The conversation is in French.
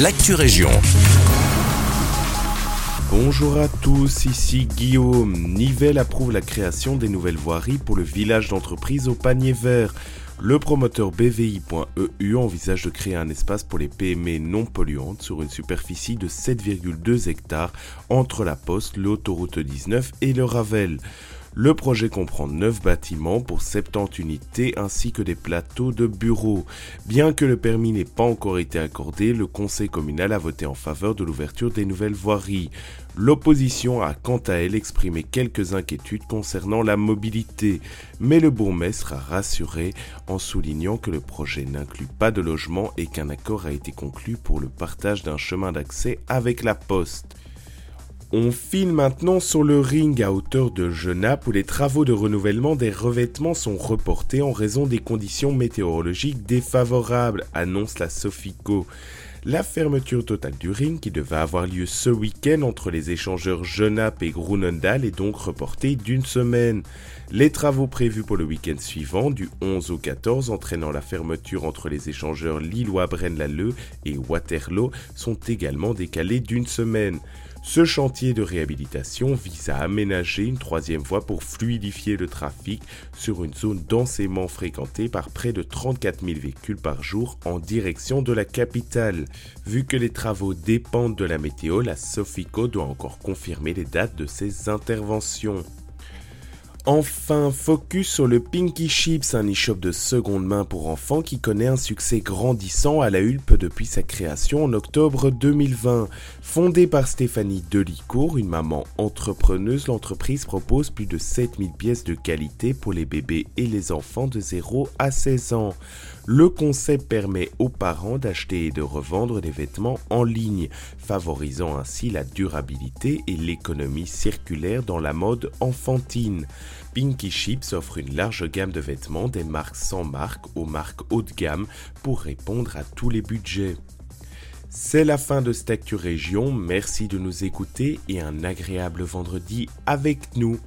l'actu région. Bonjour à tous, ici Guillaume. Nivelle approuve la création des nouvelles voiries pour le village d'entreprise au panier vert. Le promoteur BVI.eu envisage de créer un espace pour les PME non polluantes sur une superficie de 7,2 hectares entre la Poste, l'autoroute 19 et le Ravel. Le projet comprend 9 bâtiments pour 70 unités ainsi que des plateaux de bureaux. Bien que le permis n'ait pas encore été accordé, le conseil communal a voté en faveur de l'ouverture des nouvelles voiries. L'opposition a quant à elle exprimé quelques inquiétudes concernant la mobilité, mais le bourgmestre a rassuré en soulignant que le projet n'inclut pas de logement et qu'un accord a été conclu pour le partage d'un chemin d'accès avec la poste. On file maintenant sur le ring à hauteur de Genappe où les travaux de renouvellement des revêtements sont reportés en raison des conditions météorologiques défavorables, annonce la Sofico. La fermeture totale du ring qui devait avoir lieu ce week-end entre les échangeurs Genappe et Grunendal est donc reportée d'une semaine. Les travaux prévus pour le week-end suivant, du 11 au 14, entraînant la fermeture entre les échangeurs Lillois-Braine-l'Alleud et Waterloo, sont également décalés d'une semaine. Ce chantier de réhabilitation vise à aménager une troisième voie pour fluidifier le trafic sur une zone densément fréquentée par près de 34 000 véhicules par jour en direction de la capitale. Vu que les travaux dépendent de la météo, la Sofico doit encore confirmer les dates de ses interventions. Enfin, focus sur le Pinky Chips, un e-shop de seconde main pour enfants qui connaît un succès grandissant à la Hulpe depuis sa création en octobre 2020. Fondée par Stéphanie Delicourt, une maman entrepreneuse, l'entreprise propose plus de 7000 pièces de qualité pour les bébés et les enfants de 0 à 16 ans. Le concept permet aux parents d'acheter et de revendre des vêtements en ligne, favorisant ainsi la durabilité et l'économie circulaire dans la mode enfantine. Pinky Chips offre une large gamme de vêtements des marques sans marque aux marques haut de gamme pour répondre à tous les budgets. C'est la fin de cette Région, merci de nous écouter et un agréable vendredi avec nous.